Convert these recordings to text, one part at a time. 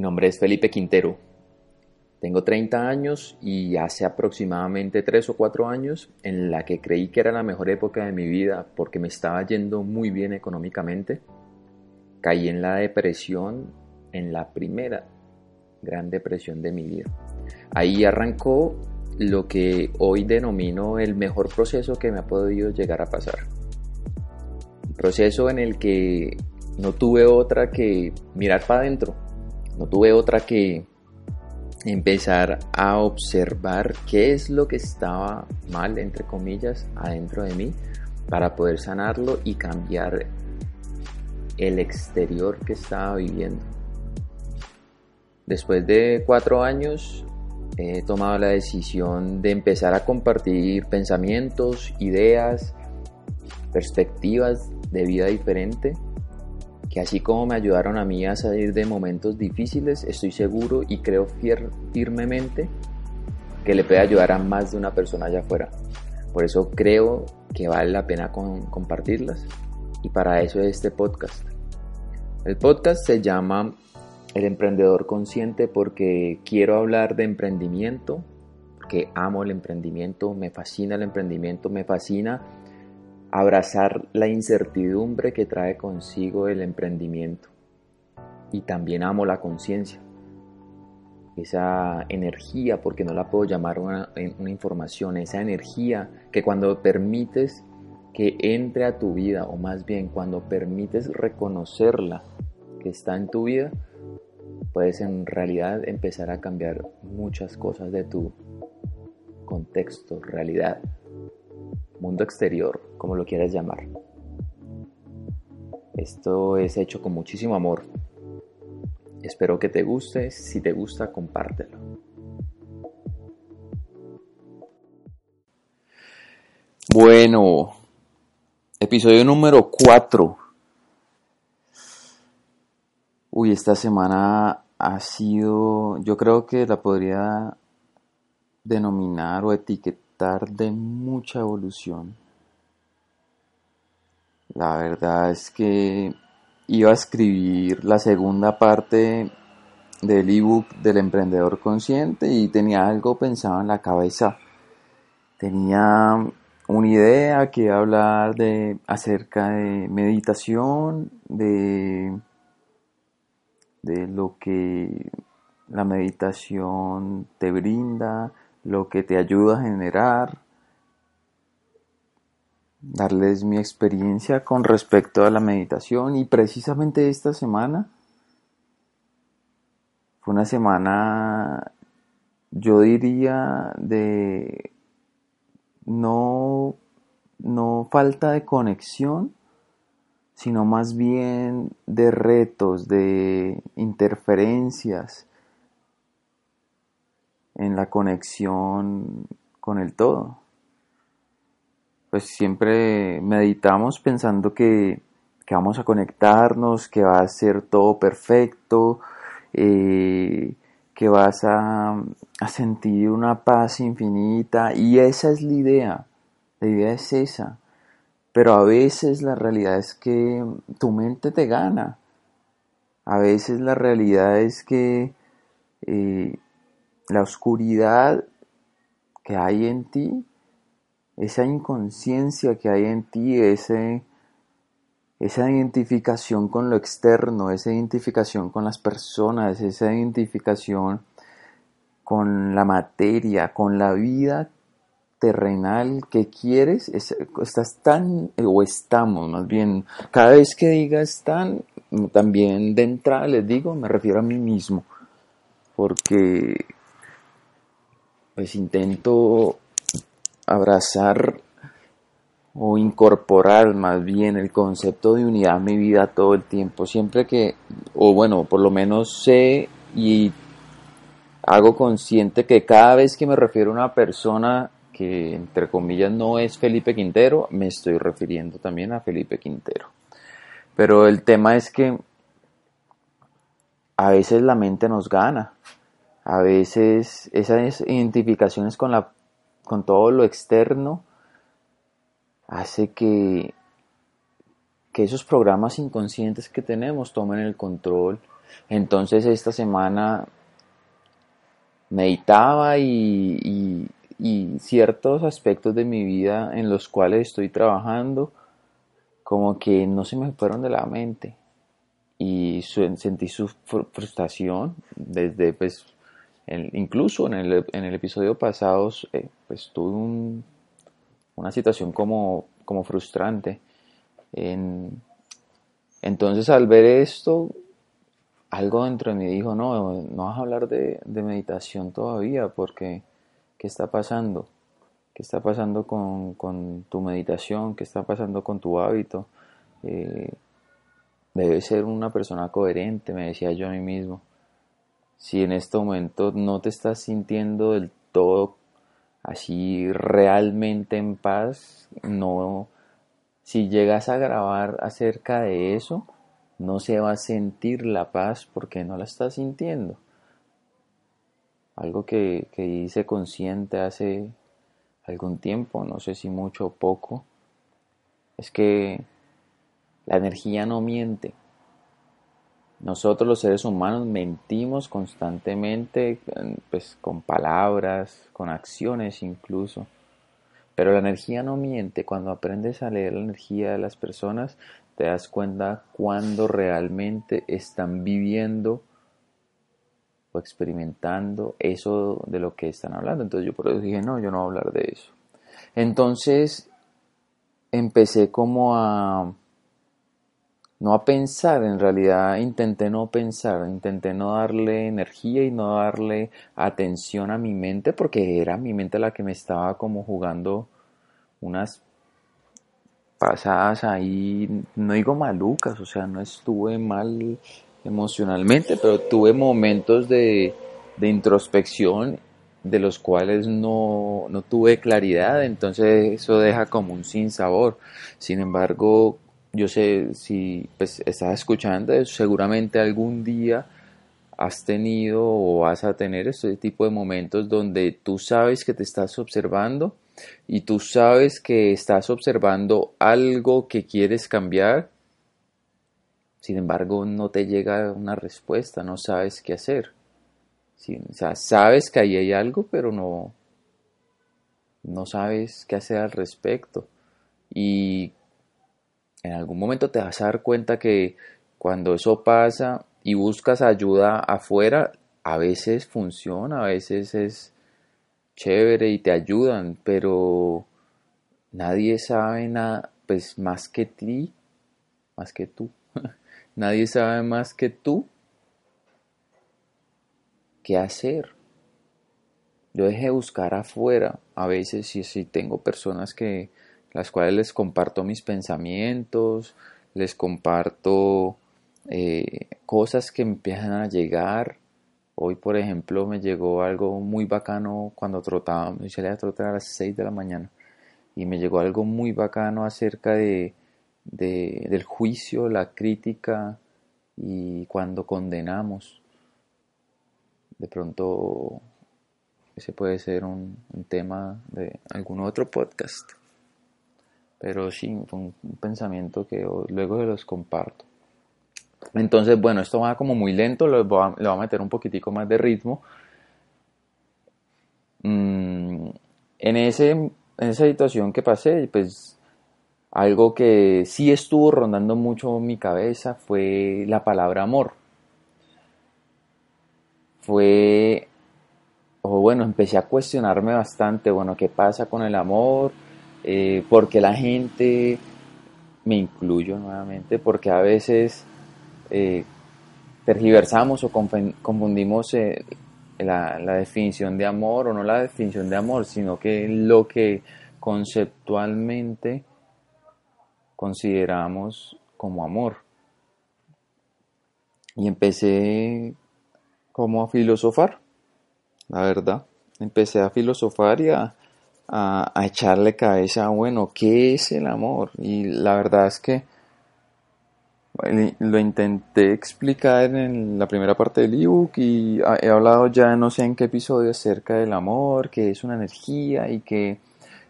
Mi nombre es Felipe Quintero. Tengo 30 años y hace aproximadamente 3 o 4 años en la que creí que era la mejor época de mi vida porque me estaba yendo muy bien económicamente, caí en la depresión, en la primera gran depresión de mi vida. Ahí arrancó lo que hoy denomino el mejor proceso que me ha podido llegar a pasar. Un proceso en el que no tuve otra que mirar para adentro, no tuve otra que empezar a observar qué es lo que estaba mal, entre comillas, adentro de mí para poder sanarlo y cambiar el exterior que estaba viviendo. Después de cuatro años he tomado la decisión de empezar a compartir pensamientos, ideas, perspectivas de vida diferente, que así como me ayudaron a mí a salir de momentos difíciles, estoy seguro y creo firmemente que le puede ayudar a más de una persona allá afuera. Por eso creo que vale la pena compartirlas y para eso es este podcast. El podcast se llama el emprendedor consciente porque quiero hablar de emprendimiento, que amo el emprendimiento, me fascina el emprendimiento, me fascina abrazar la incertidumbre que trae consigo el emprendimiento. Y también amo la conciencia, esa energía, porque no la puedo llamar una, una, información, esa energía que cuando permites que entre a tu vida, o más bien cuando permites reconocerla que está en tu vida, puedes en realidad empezar a cambiar muchas cosas de tu contexto, realidad, mundo exterior, como lo quieras llamar. Esto es hecho con muchísimo amor. Espero que te guste. Si te gusta, compártelo. Bueno, episodio número 4 Uy, esta semana ha sido, yo creo que la podría denominar o etiquetar de mucha evolución. La verdad es que iba a escribir la segunda parte del ebook del emprendedor consciente y tenía algo pensado en la cabeza. Tenía una idea que iba a hablar de acerca de meditación, de de lo que la meditación te brinda, lo que te ayuda a generar, darles mi experiencia con respecto a la meditación. Y precisamente esta semana fue una semana yo diría de no no falta de conexión sino más bien de retos, de interferencias en la conexión con el todo. Pues siempre meditamos pensando que, vamos a conectarnos, que va a ser todo perfecto, eh, que vas a, a sentir una paz infinita y esa es la idea, la idea es esa pero a veces la realidad es que tu mente te gana. A veces la realidad es que eh, la oscuridad que hay en ti, esa inconsciencia que hay en ti, ese, esa identificación con lo externo, esa identificación con las personas, esa identificación con la materia, con la vida terrenal que quieres, estás tan, o estamos más bien, cada vez que digas tan, también de entrada les digo, me refiero a mí mismo, porque pues intento abrazar o incorporar más bien el concepto de unidad a mi vida todo el tiempo, siempre que, o bueno, por lo menos sé y hago consciente que cada vez que me refiero a una persona que entre comillas no es Felipe Quintero, me estoy refiriendo también a Felipe Quintero. Pero el tema es que a veces la mente nos gana, a veces esas identificaciones con, la, con todo lo externo hace que, que esos programas inconscientes que tenemos tomen el control. Entonces esta semana meditaba y, ciertos aspectos de mi vida en los cuales estoy trabajando como que no se me fueron de la mente. Y sentí su frustración desde pues incluso en el, en el, episodio pasado eh, pues tuve una situación como, frustrante entonces al ver esto algo dentro de mí dijo, no, no vas a hablar de, meditación todavía porque ¿qué está pasando? ¿Qué está pasando con, tu meditación? ¿Qué está pasando con tu hábito? Eh, debes ser una persona coherente, me decía yo a mí mismo. Si en este momento no te estás sintiendo del todo así realmente en paz, no, si llegas a grabar acerca de eso, no se va a sentir la paz porque no la está sintiendo. Algo que, hice consciente hace algún tiempo, no sé si mucho o poco, es que la energía no miente. Nosotros los seres humanos mentimos constantemente, pues con palabras, con acciones incluso. Pero la energía no miente. Cuando aprendes a leer la energía de las personas, te das cuenta cuando realmente están viviendo o experimentando eso de lo que están hablando. Entonces yo por eso dije, no, yo no voy a hablar de eso. Entonces empecé como a no a pensar, en realidad intenté no pensar, intenté no darle energía y no darle atención a mi mente porque era mi mente la que me estaba como jugando unas pasadas ahí, no digo malucas, o sea, no estuve mal emocionalmente, pero tuve momentos de, introspección de los cuales no, no, tuve claridad, entonces eso deja como un sinsabor. Sin embargo, yo sé si pues, estás escuchando, seguramente algún día has tenido o vas a tener este tipo de momentos donde tú sabes que te estás observando y tú sabes que estás observando algo que quieres cambiar, sin embargo no te llega una respuesta, no sabes qué hacer. o sea, sabes que ahí hay algo, pero no, no sabes qué hacer al respecto. Y en algún momento te vas a dar cuenta que cuando eso pasa y buscas ayuda afuera, a veces funciona, a veces es chévere y te ayudan, pero nadie sabe nada, pues más que ti, más que tú. nadie sabe más que tú qué hacer. Yo dejé de buscar afuera. A veces si, si tengo personas que las cuales les comparto mis pensamientos, les comparto eh, cosas que empiezan a llegar Hoy, por ejemplo, me llegó algo muy bacano cuando trotaba, me salía a trotar a las 6 de la mañana y me llegó algo muy bacano acerca de, del juicio, la crítica y cuando condenamos. De pronto ese puede ser un, tema de algún otro podcast. Pero sí, fue un, pensamiento que luego se los comparto. Entonces, bueno, esto va como muy lento, le voy a, meter un poquitico más de ritmo. Mm, en, ese, en esa situación que pasé, pues algo que sí estuvo rondando mucho mi cabeza fue la palabra amor. Fue, o bueno, empecé a cuestionarme bastante, bueno, ¿qué pasa con el amor? Eh, porque la gente, me incluyo nuevamente, porque a veces eh, tergiversamos o confundimos eh, la, definición de amor o no la definición de amor, sino que lo que conceptualmente consideramos como amor. Y empecé como a filosofar, la verdad. Empecé a filosofar y a, a echarle cabeza, bueno, ¿qué es el amor? Y la verdad es que lo intenté explicar en la primera parte del ebook y he hablado ya no sé en qué episodio acerca del amor, que es una energía y que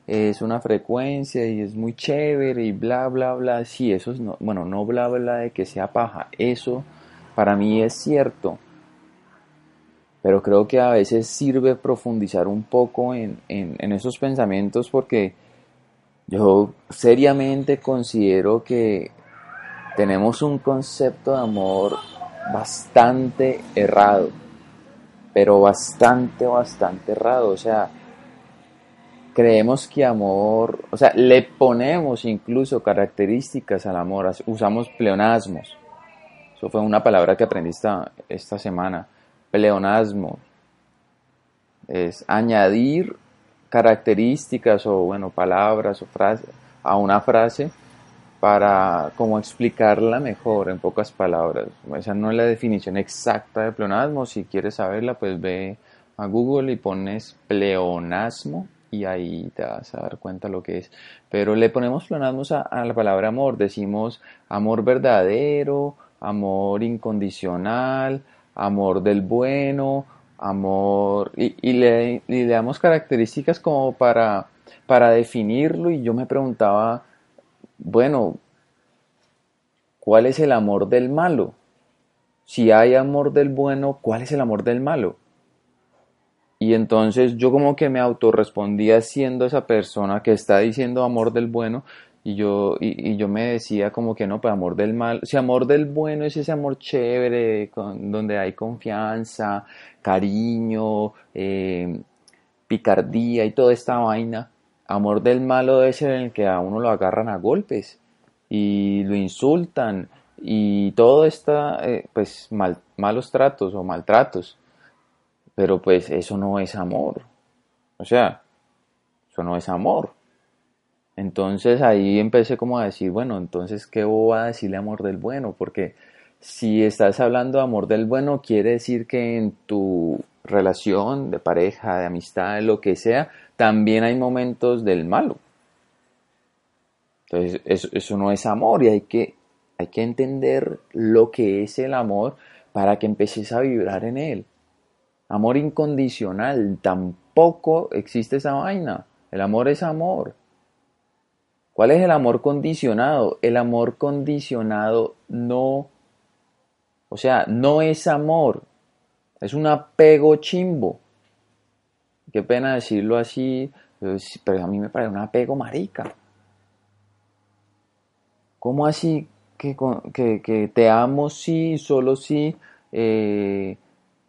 es una frecuencia y es muy chévere y bla bla bla. Sí, eso es no, bueno, no bla bla de que sea paja, eso para mí es cierto, pero creo que a veces sirve profundizar un poco en, en esos pensamientos porque yo seriamente considero que tenemos un concepto de amor bastante errado, pero bastante, bastante errado. O sea, creemos que amor, o sea, le ponemos incluso características al amor, usamos pleonasmos. Eso fue una palabra que aprendí esta, esta semana. Pleonasmo. Es añadir características o, bueno, palabras o frases a una frase para como explicarla mejor en pocas palabras. Esa no es la definición exacta de pleonasmo. Si quieres saberla, pues ve a Google y pones pleonasmo y ahí te vas a dar cuenta lo que es. Pero le ponemos pleonasmos a, la palabra amor. Decimos amor verdadero, amor incondicional, amor del bueno, amor y, le, y damos características como para, para definirlo y yo me preguntaba bueno, ¿cuál es el amor del malo? Si hay amor del bueno, ¿cuál es el amor del malo? Y entonces yo como que me autorrespondía siendo esa persona que está diciendo amor del bueno y yo, y, yo me decía como que no, pues amor del malo, si amor del bueno es ese amor chévere, con, donde hay confianza, cariño, eh, picardía y toda esta vaina, Amor del malo debe ser en el que a uno lo agarran a golpes y lo insultan y todo está, eh, pues, mal, malos tratos o maltratos. Pero pues eso no es amor. O sea, eso no es amor. Entonces ahí empecé como a decir, bueno, entonces, ¿qué a decirle amor del bueno? Porque si estás hablando de amor del bueno, quiere decir que en tu relación de pareja, de amistad, lo que sea, también hay momentos del malo. Entonces, eso, no es amor y hay que, hay que entender lo que es el amor para que empeces a vibrar en él. Amor incondicional, tampoco existe esa vaina. El amor es amor. ¿Cuál es el amor condicionado? El amor condicionado no, o sea, no es amor, es un apego chimbo qué pena decirlo así, pero a mí me parece un apego marica. ¿Cómo así que, que, te amo sí, solo si eh,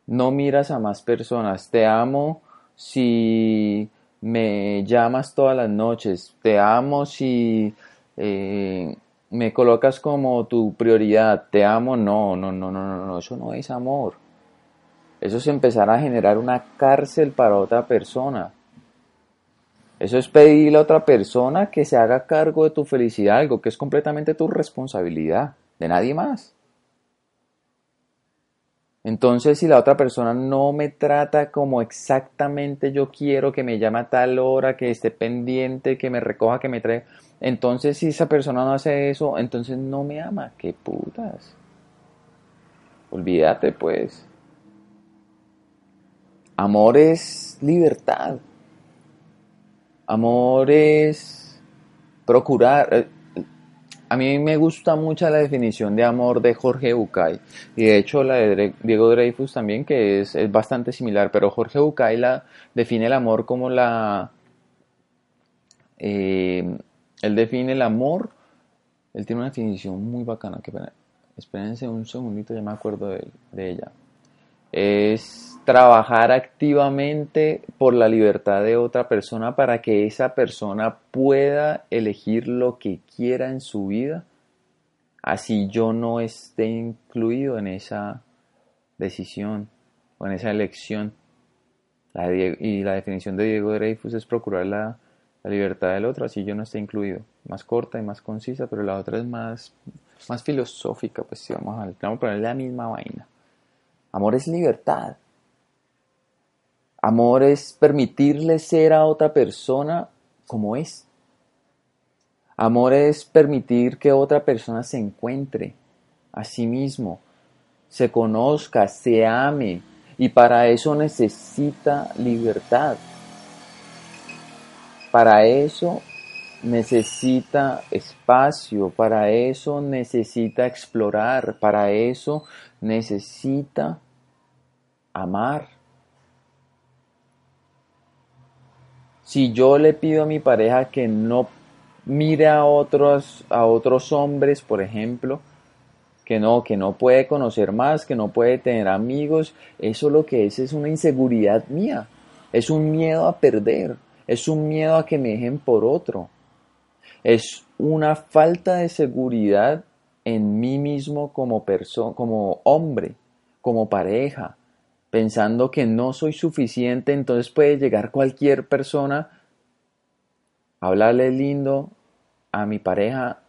no miras a más personas? Te amo si me llamas todas las noches. Te amo si eh, me colocas como tu prioridad. Te amo, no, no, no, no, no, no, eso no es amor. Eso es empezar a generar una cárcel para otra persona. Eso es pedirle a otra persona que se haga cargo de tu felicidad, algo que es completamente tu responsabilidad, de nadie más. Entonces, si la otra persona no me trata como exactamente yo quiero, que me llame a tal hora, que esté pendiente, que me recoja, que me trae, entonces si esa persona no hace eso, entonces no me ama. ¡Qué putas! Olvídate, pues. Amor es libertad. Amor es procurar. A mí me gusta mucho la definición de amor de Jorge Bucay. Y de hecho la de Diego Dreyfus también, que es, bastante similar, pero Jorge Bucay la define el amor como la... Eh, él define el amor, él tiene una definición muy bacana, que espérense un segundito, ya me acuerdo de, de ella. Es trabajar activamente por la libertad de otra persona para que esa persona pueda elegir lo que quiera en su vida, así yo no esté incluido en esa decisión o en esa elección. y la definición de Diego Dreyfus es procurar la, libertad del otro, así yo no esté incluido. Más corta y más concisa, pero la otra es más, más filosófica, pues si vamos a, vamos a poner la misma vaina. Amor es libertad. Amor es permitirle ser a otra persona como es. Amor es permitir que otra persona se encuentre a sí mismo, se conozca, se ame y para eso necesita libertad. Para eso necesita espacio, para eso necesita explorar, para eso necesita amar. Si yo le pido a mi pareja que no mire a otros, a otros hombres, por ejemplo, que no, que no puede conocer más, que no puede tener amigos, eso lo que es es una inseguridad mía, es un miedo a perder, es un miedo a que me dejen por otro, es una falta de seguridad en mí mismo como persona, como hombre, como pareja, pensando que no soy suficiente, entonces puede llegar cualquier persona hablarle lindo a mi pareja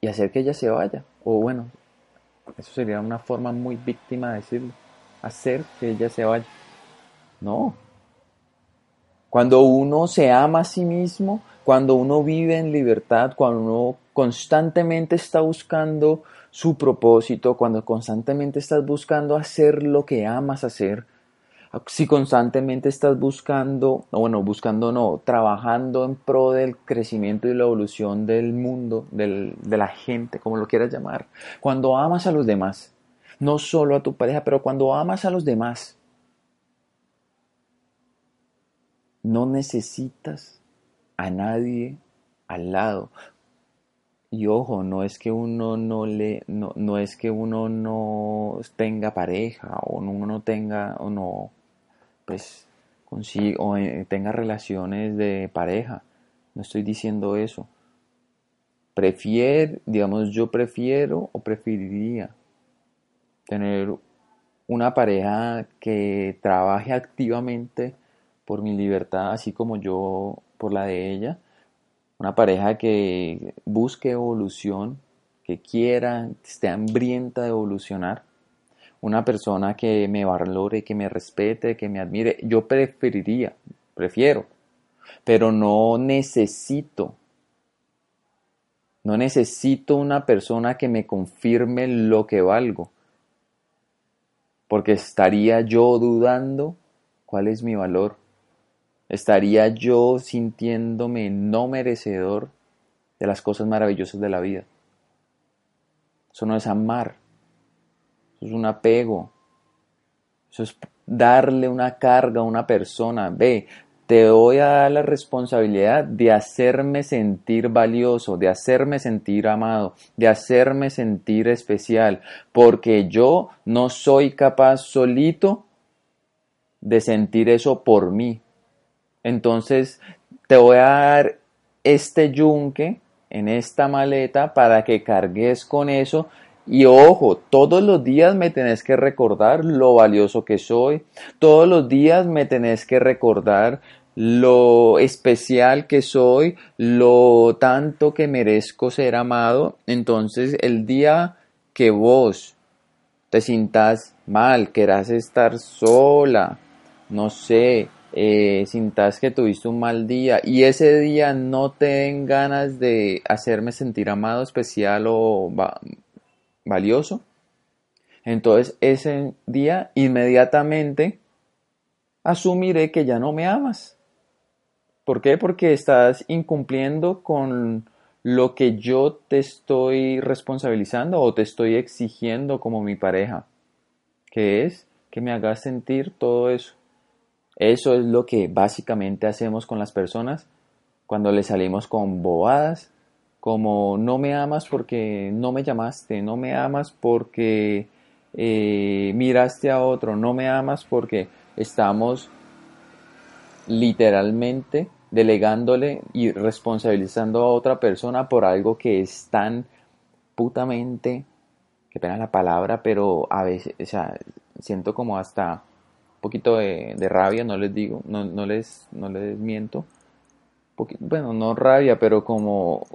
y hacer que ella se vaya. O bueno, eso sería una forma muy víctima de decirlo. Hacer que ella se vaya. No. Cuando uno se ama a sí mismo, cuando uno vive en libertad, cuando uno constantemente está buscando su propósito, cuando constantemente estás buscando hacer lo que amas hacer, si constantemente estás buscando, bueno, buscando no, trabajando en pro del crecimiento y la evolución del mundo, de la gente, como lo quieras llamar, cuando amas a los demás, no solo a tu pareja, pero cuando amas a los demás, no necesitas a nadie al lado. Y ojo, no es que uno no le, no, no es que uno no tenga pareja o uno no tenga o no, pues, consiga, o eh, tenga relaciones de pareja. No estoy diciendo eso. Prefiero, digamos, yo prefiero o preferiría tener una pareja que trabaje activamente por mi libertad, así como yo por la de ella, una pareja que busque evolución, que quiera, esté hambrienta de evolucionar, una persona que me valore, que me respete, que me admire, yo preferiría, prefiero, pero no necesito, no necesito una persona que me confirme lo que valgo, porque estaría yo dudando cuál es mi valor estaría yo sintiéndome no merecedor de las cosas maravillosas de la vida. Eso no es amar, eso es un apego, eso es darle una carga a una persona. Ve, te voy a dar la responsabilidad de hacerme sentir valioso, de hacerme sentir amado, de hacerme sentir especial, porque yo no soy capaz solito de sentir eso por mí. Entonces te voy a dar este yunque en esta maleta para que cargues con eso. Y ojo, todos los días me tenés que recordar lo valioso que soy. Todos los días me tenés que recordar lo especial que soy, lo tanto que merezco ser amado. Entonces el día que vos te sintas mal, querás estar sola, no sé, eh, sintas que tuviste un mal día y ese día no te den ganas de hacerme sentir amado, especial o valioso, entonces ese día inmediatamente asumiré que ya no me amas. ¿Por qué? Porque estás incumpliendo con lo que yo te estoy responsabilizando o te estoy exigiendo como mi pareja, que es que me hagas sentir todo eso. Eso es lo que básicamente hacemos con las personas cuando les salimos con bobadas, como no me amas porque no me llamaste, no me amas porque eh, miraste a otro, no me amas porque estamos literalmente delegándole y responsabilizando a otra persona por algo que es tan putamente, que pena la palabra, pero a veces, o sea, siento como hasta poquito de, rabia, no les digo, no, no, les, no les miento. bueno, no rabia, pero como,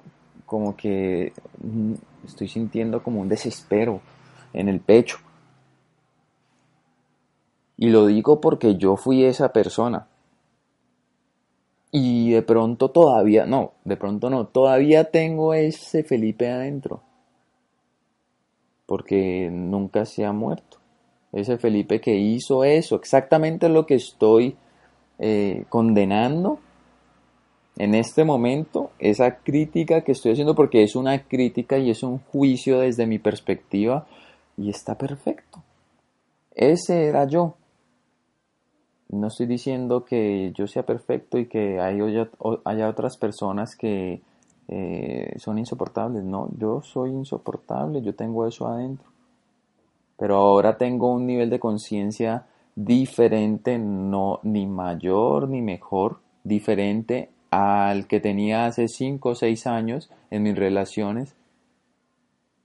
como que mm, estoy sintiendo como un desespero en el pecho. Y lo digo porque yo fui esa persona. Y de pronto todavía, no, de pronto no, todavía tengo ese Felipe adentro. Porque nunca se ha muerto ese Felipe que hizo eso, exactamente lo que estoy eh, condenando en este momento, esa crítica que estoy haciendo porque es una crítica y es un juicio desde mi perspectiva y está perfecto. Ese era yo. No estoy diciendo que yo sea perfecto y que haya, haya otras personas que eh, son insoportables. No, yo soy insoportable, yo tengo eso adentro. Pero ahora tengo un nivel de conciencia diferente, no ni mayor ni mejor, diferente al que tenía hace 5 o 6 años en mis relaciones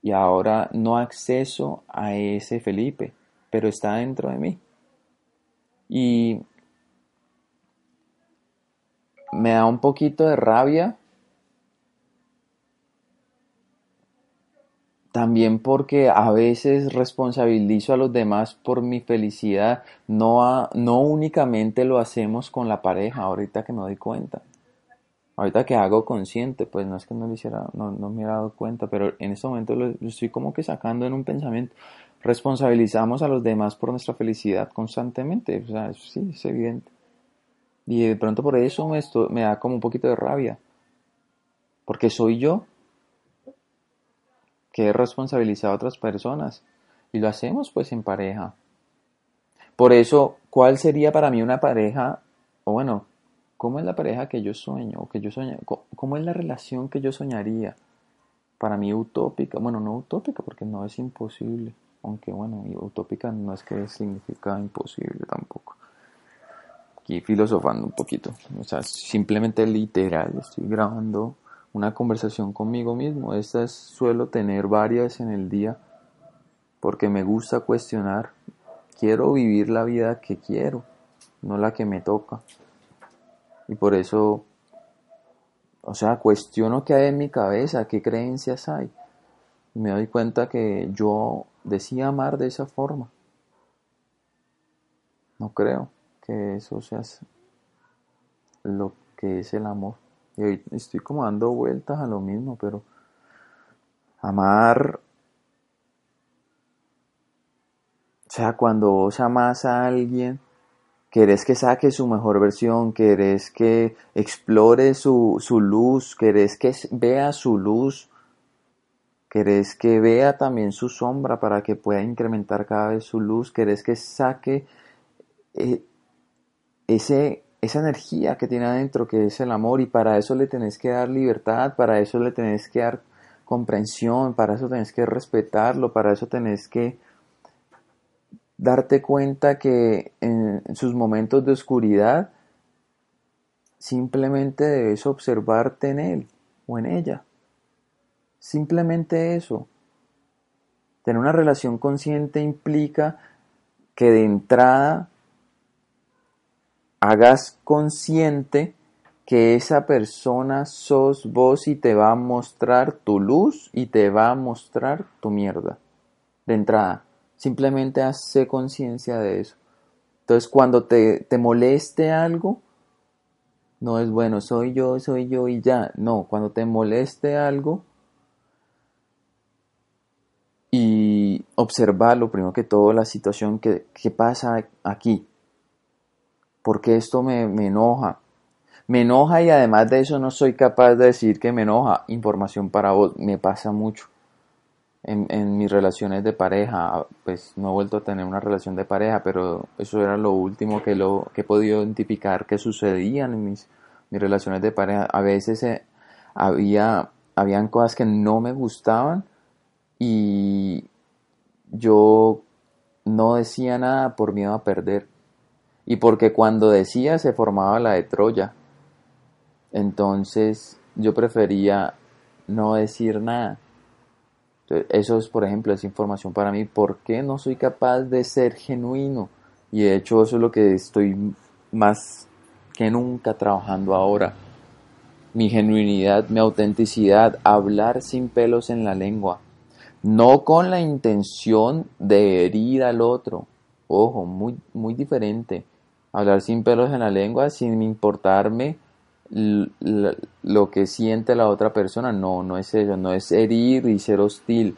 y ahora no acceso a ese Felipe, pero está dentro de mí. Y me da un poquito de rabia También porque a veces responsabilizo a los demás por mi felicidad. No, no únicamente lo hacemos con la pareja, ahorita que me doy cuenta. Ahorita que hago consciente, pues no es que no, lo hiciera, no, no me hubiera dado cuenta, pero en este momento lo, estoy como que sacando en un pensamiento. Responsabilizamos a los demás por nuestra felicidad constantemente. O sea, sí, es evidente. Y de pronto por eso me, me da como un poquito de rabia. Porque soy yo que responsabilizar a otras personas. Y lo hacemos pues en pareja. Por eso, ¿cuál sería para mí una pareja? O bueno, ¿cómo es la pareja que yo sueño? O que yo? ¿Cómo es la relación que yo soñaría? Para mí utópica, bueno, no utópica porque no es imposible. Aunque bueno, utópica no es que significa imposible tampoco. Aquí filosofando un poquito. O sea, simplemente literal, estoy grabando una conversación conmigo mismo. Estas suelo tener varias en el día porque me gusta cuestionar. Quiero vivir la vida que quiero, no la que me toca. Y por eso, o sea, cuestiono qué hay en mi cabeza, qué creencias hay. Y me doy cuenta que yo decía amar de esa forma. No creo que eso sea lo que es el amor. Y hoy estoy como dando vueltas a lo mismo, pero amar, o sea, cuando vos amas a alguien, querés que saque su mejor versión, querés que explore su, su luz, querés que vea su luz, querés que vea también su sombra para que pueda incrementar cada vez su luz, querés que saque eh, ese esa energía que tiene adentro, que es el amor, y para eso le tenés que dar libertad, para eso le tenés que dar comprensión, para eso tenés que respetarlo, para eso tenés que darte cuenta que en sus momentos de oscuridad simplemente debes observarte en él o en ella. Simplemente eso. Tener una relación consciente implica que de entrada hagas consciente que esa persona sos vos y te va a mostrar tu luz y te va a mostrar tu mierda. De entrada, simplemente hace conciencia de eso. Entonces, cuando te, te moleste algo, no es bueno, soy yo, soy yo y ya. No, cuando te moleste algo y observarlo, primero que todo, la situación que, que pasa aquí porque esto me, enoja. Me enoja y además de eso no soy capaz de decir que me enoja. Información para vos, me pasa mucho. En, mis relaciones de pareja, pues no he vuelto a tener una relación de pareja, pero eso era lo último que, lo, que he podido identificar que sucedían en mis, mis relaciones de pareja. A veces eh, había, habían cosas que no me gustaban y yo no decía nada por miedo a perder y porque cuando decía se formaba la de Troya. Entonces yo prefería no decir nada. eso es, por ejemplo, es información para mí. ¿Por qué no soy capaz de ser genuino? Y de hecho eso es lo que estoy más que nunca trabajando ahora. Mi genuinidad, mi autenticidad, hablar sin pelos en la lengua. No con la intención de herir al otro. Ojo, muy, muy diferente hablar sin pelos en la lengua, sin importarme lo que siente la otra persona. No, no es eso, no es herir y ser hostil,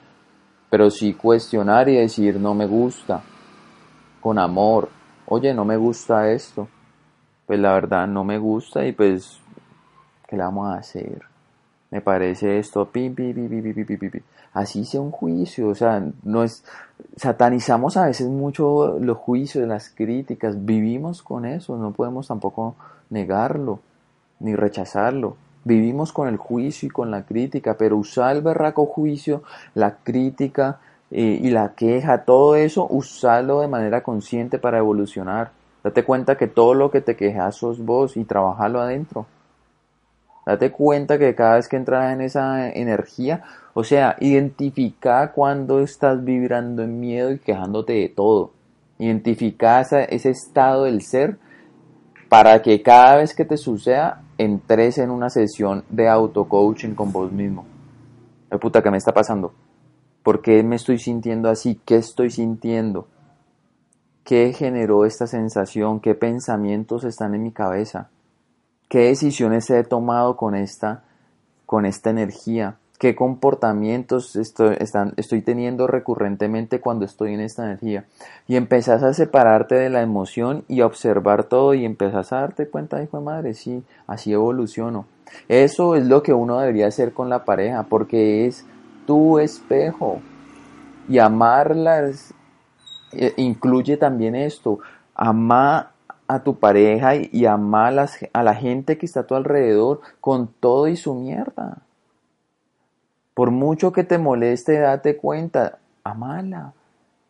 pero sí cuestionar y decir no me gusta, con amor. Oye, no me gusta esto. Pues la verdad no me gusta y pues, ¿qué le vamos a hacer? me parece esto, Así sea un juicio, o sea, no es, satanizamos a veces mucho los juicios, las críticas, vivimos con eso, no podemos tampoco negarlo, ni rechazarlo. Vivimos con el juicio y con la crítica, pero usar el berraco juicio, la crítica eh, y la queja, todo eso, usarlo de manera consciente para evolucionar. Date cuenta que todo lo que te quejas sos vos y trabajarlo adentro. Date cuenta que cada vez que entras en esa energía, o sea, identifica cuando estás vibrando en miedo y quejándote de todo. Identifica ese estado del ser para que cada vez que te suceda entres en una sesión de auto-coaching con vos mismo. ¿Qué puta, ¿qué me está pasando? ¿Por qué me estoy sintiendo así? ¿Qué estoy sintiendo? ¿Qué generó esta sensación? ¿Qué pensamientos están en mi cabeza? Qué decisiones he tomado con esta, con esta energía, qué comportamientos estoy, teniendo recurrentemente cuando estoy en esta energía. Y empezás a separarte de la emoción y a observar todo y empezás a darte cuenta, hijo de madre, sí, así evoluciono. Eso es lo que uno debería hacer con la pareja, porque es tu espejo. Y amarla eh, incluye también esto, amar a tu pareja y, ama a, la gente que está a tu alrededor con todo y su mierda. Por mucho que te moleste, date cuenta, amala.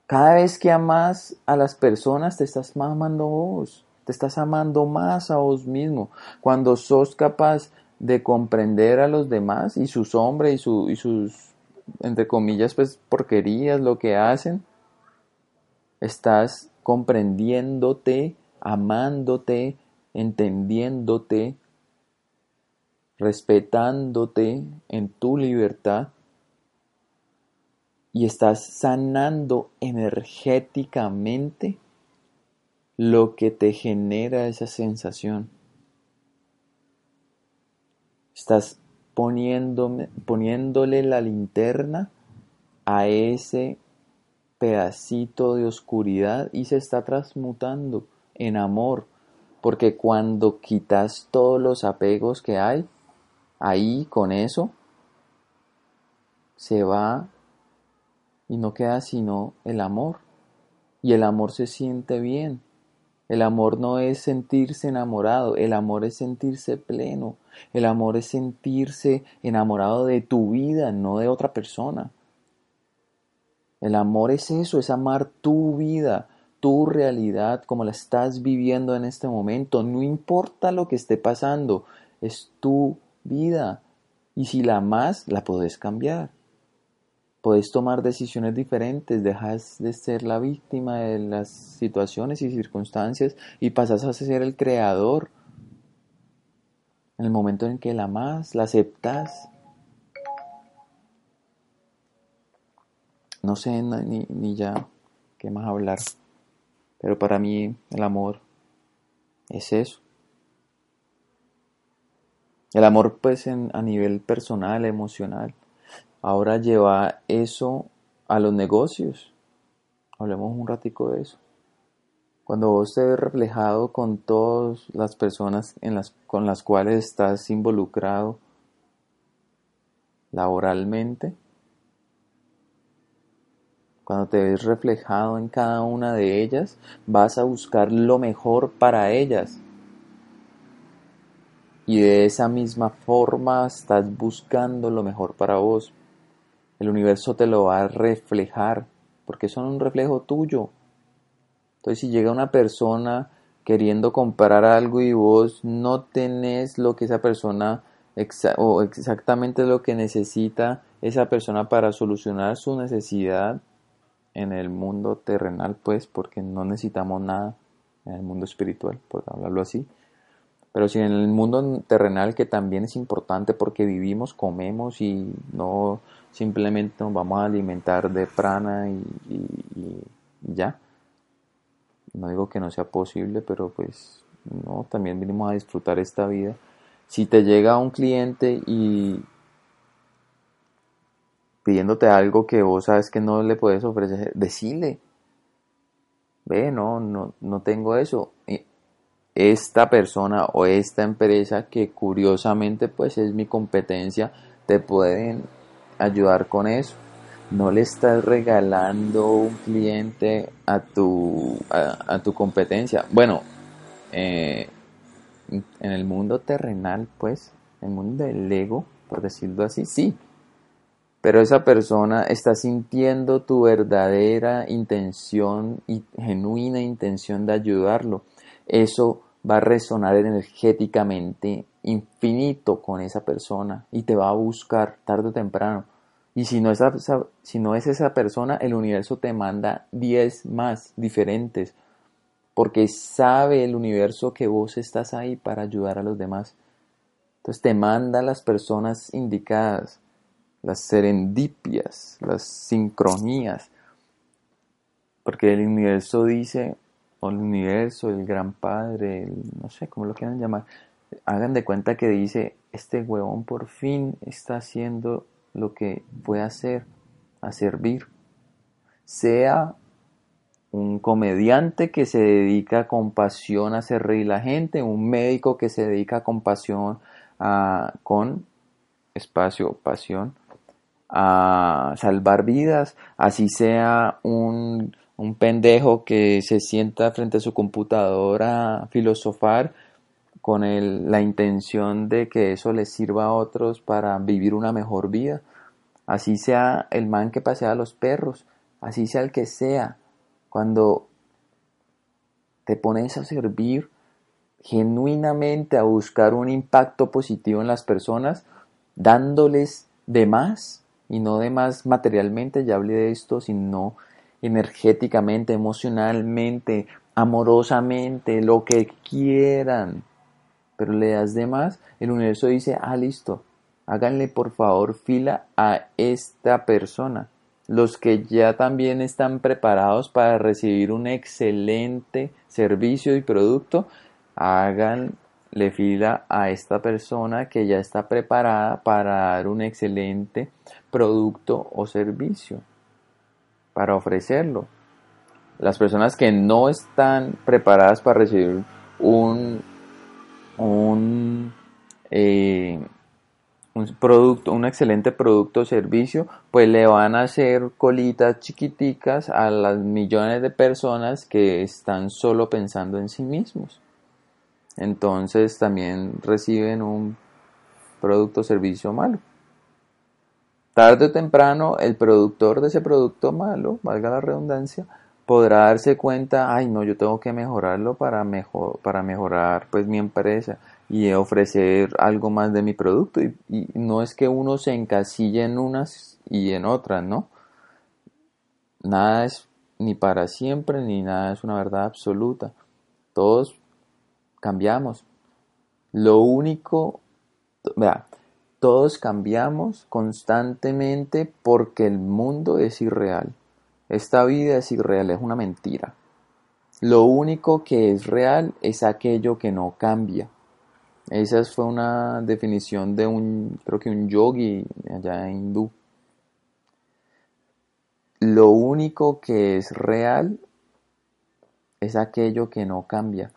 Cada vez que amas a las personas, te estás amando vos, te estás amando más a vos mismo. Cuando sos capaz de comprender a los demás y sus hombres y, su, y sus, entre comillas, pues porquerías, lo que hacen, estás comprendiéndote amándote, entendiéndote, respetándote en tu libertad y estás sanando energéticamente lo que te genera esa sensación. Estás poniéndole la linterna a ese pedacito de oscuridad y se está transmutando en amor, porque cuando quitas todos los apegos que hay, ahí con eso, se va y no queda sino el amor. Y el amor se siente bien. El amor no es sentirse enamorado, el amor es sentirse pleno. El amor es sentirse enamorado de tu vida, no de otra persona. El amor es eso, es amar tu vida, tu realidad, como la estás viviendo en este momento. No importa lo que esté pasando, es tu vida. Y si la amas, la puedes cambiar. Puedes tomar decisiones diferentes, dejas de ser la víctima de las situaciones y circunstancias y pasas a ser el creador. En el momento en que la amas, la aceptas. No sé ni, ni ya qué más hablar. Pero para mí el amor es eso. El amor pues en, a nivel personal, emocional. Ahora lleva eso a los negocios. Hablemos un ratico de eso. Cuando vos te ves reflejado con todas las personas con las cuales estás involucrado laboralmente, cuando te ves reflejado en cada una de ellas, vas a buscar lo mejor para ellas. Y de esa misma forma estás buscando lo mejor para vos. El universo te lo va a reflejar, porque son un reflejo tuyo. Entonces si llega una persona queriendo comprar algo y vos no tenés lo que esa persona o exactamente lo que necesita esa persona para solucionar su necesidad, en el mundo terrenal, pues, porque no necesitamos nada en el mundo espiritual, por hablarlo así. Pero si en el mundo terrenal, que también es importante porque vivimos, comemos y no simplemente nos vamos a alimentar de prana y, y ya. No digo que no sea posible, pero pues no, también vinimos a disfrutar esta vida. Si te llega un cliente y pidiéndote algo que vos sabes que no le puedes ofrecer, decile. Ve, no, no, no tengo eso. Esta persona o esta empresa que curiosamente pues es mi competencia, te pueden ayudar con eso. No le estás regalando un cliente a tu, a, tu competencia. Bueno, eh, en el mundo terrenal, pues, en el mundo del ego, por decirlo así, sí. Pero esa persona está sintiendo tu verdadera intención y genuina intención de ayudarlo. Eso va a resonar energéticamente infinito con esa persona y te va a buscar tarde o temprano. Y si no, es esa, si no es esa persona, el universo te manda 10 más diferentes, porque sabe el universo que vos estás ahí para ayudar a los demás. Entonces te manda las personas indicadas, las serendipias, las sincronías, porque el universo dice, o el universo, el gran padre, no sé cómo lo quieran llamar, hagan de cuenta que dice, este huevón por fin está haciendo lo que puede hacer, a servir. Sea un comediante que se dedica con pasión a hacer reír la gente, un médico que se dedica con pasión a, con espacio, pasión, a salvar vidas, así sea un un pendejo que se sienta frente a su computadora a filosofar con la intención de que eso les sirva a otros para vivir una mejor vida. Así sea el man que pasea a los perros, así sea el que sea. Cuando te pones a servir genuinamente a buscar un impacto positivo en las personas, dándoles de más y no de más materialmente, ya hablé de esto, sino energéticamente, emocionalmente, amorosamente, lo que quieran. Pero le das de más, el universo dice, ah, listo, háganle por favor fila a esta persona. Los que ya también están preparados para recibir un excelente servicio y producto, háganle fila a esta persona que ya está preparada para dar un excelente producto o servicio para ofrecerlo. Las personas que no están preparadas para recibir un, un, eh, un producto, un excelente producto o servicio, pues le van a hacer colitas chiquiticas a las millones de personas que están solo pensando en sí mismos. Entonces también reciben un producto o servicio malo. Tarde o temprano, el productor de ese producto malo, valga la redundancia, podrá darse cuenta, ay no, yo tengo que mejorarlo para, mejor, para mejorar pues mi empresa y ofrecer algo más de mi producto. Y, y no es que uno se encasille en unas y en otras, ¿no? Nada es ni para siempre, ni nada es una verdad absoluta. Todos cambiamos. Lo único, vea, todos cambiamos constantemente porque el mundo es irreal. Esta vida es irreal, es una mentira. Lo único que es real es aquello que no cambia. Esa fue una definición de un, creo que un yogi allá en hindú. Lo único que es real es aquello que no cambia.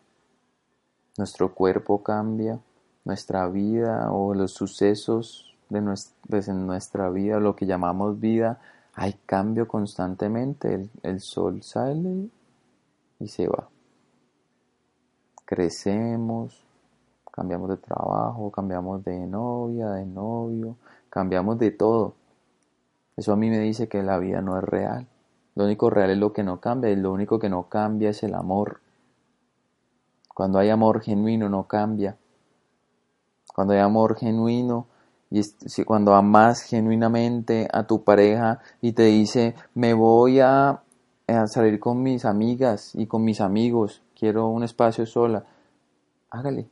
Nuestro cuerpo cambia, nuestra vida o los sucesos de nuestra, pues, en nuestra vida, lo que llamamos vida, hay cambio constantemente. El, el sol sale y se va. Crecemos, cambiamos de trabajo, cambiamos de novia, de novio, cambiamos de todo. Eso a mí me dice que la vida no es real. Lo único real es lo que no cambia y lo único que no cambia es el amor. Cuando hay amor genuino no cambia cuando hay amor genuino y cuando amas genuinamente a tu pareja y te dice, me voy a, salir con mis amigas y con mis amigos, quiero un espacio sola, hágale.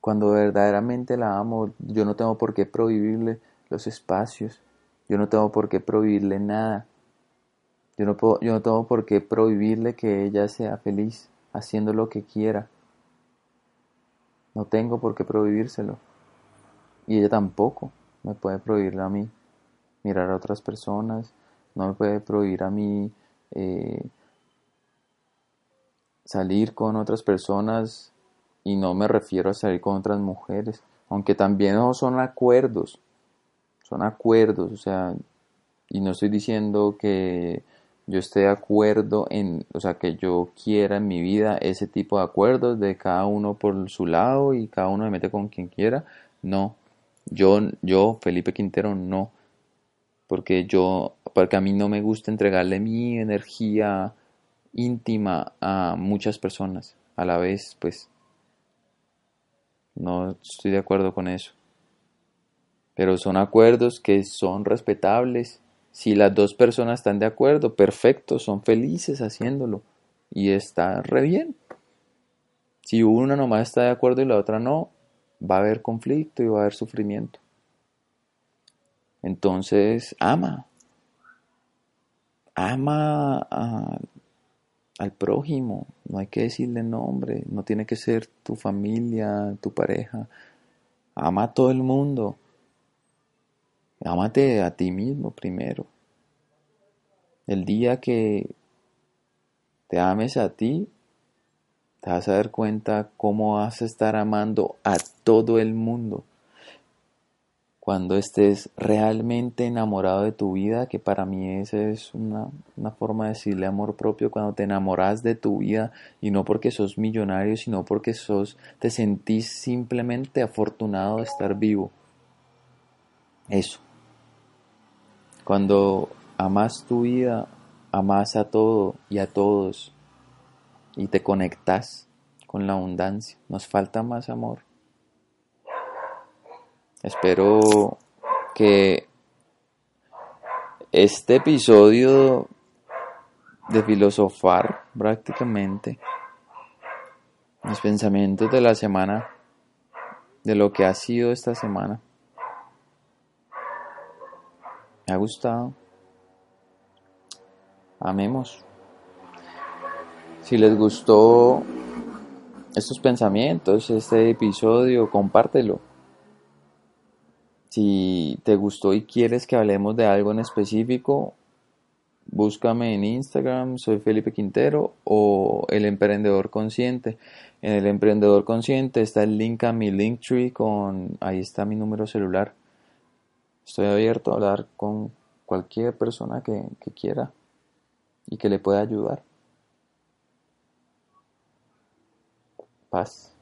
Cuando verdaderamente la amo, yo no tengo por qué prohibirle los espacios, yo no tengo por qué prohibirle nada. Yo no, puedo, yo no tengo por qué prohibirle que ella sea feliz haciendo lo que quiera. No tengo por qué prohibírselo. Y ella tampoco me puede prohibirlo a mí. Mirar a otras personas, no me puede prohibir a mí eh, salir con otras personas y no me refiero a salir con otras mujeres. Aunque también no son acuerdos, son acuerdos, o sea, y no estoy diciendo que yo esté de acuerdo en, o sea, que yo quiera en mi vida ese tipo de acuerdos de cada uno por su lado y cada uno se mete con quien quiera. No, yo, yo, Felipe Quintero, no. Porque yo, porque a mí no me gusta entregarle mi energía íntima a muchas personas a la vez, pues no estoy de acuerdo con eso. Pero son acuerdos que son respetables si las dos personas están de acuerdo, perfecto, son felices haciéndolo y está re bien. Si una nomás está de acuerdo y la otra no, va a haber conflicto y va a haber sufrimiento. Entonces, ama. Ama al prójimo. No hay que decirle nombre. No tiene que ser tu familia, tu pareja. Ama a todo el mundo. Ámate a ti mismo primero. El día que te ames a ti, te vas a dar cuenta cómo vas a estar amando a todo el mundo. Cuando estés realmente enamorado de tu vida, que para mí esa es una, una, forma de decirle amor propio, cuando te enamoras de tu vida y no porque sos millonario, sino porque sos, te sentís simplemente afortunado de estar vivo. Eso. Cuando amas tu vida, amas a todo y a todos y te conectas con la abundancia. Nos falta más amor. Espero que este episodio de filosofar prácticamente mis pensamientos de la semana, de lo que ha sido esta semana, me ha gustado. Amemos. Si les gustó estos pensamientos, este episodio, compártelo. Si te gustó y quieres que hablemos de algo en específico, búscame en Instagram, soy Felipe Quintero o El Emprendedor Consciente. En El Emprendedor Consciente está el link a mi Linktree con, ahí está mi número celular. Estoy abierto a hablar con cualquier persona que, quiera y que le pueda ayudar. Paz.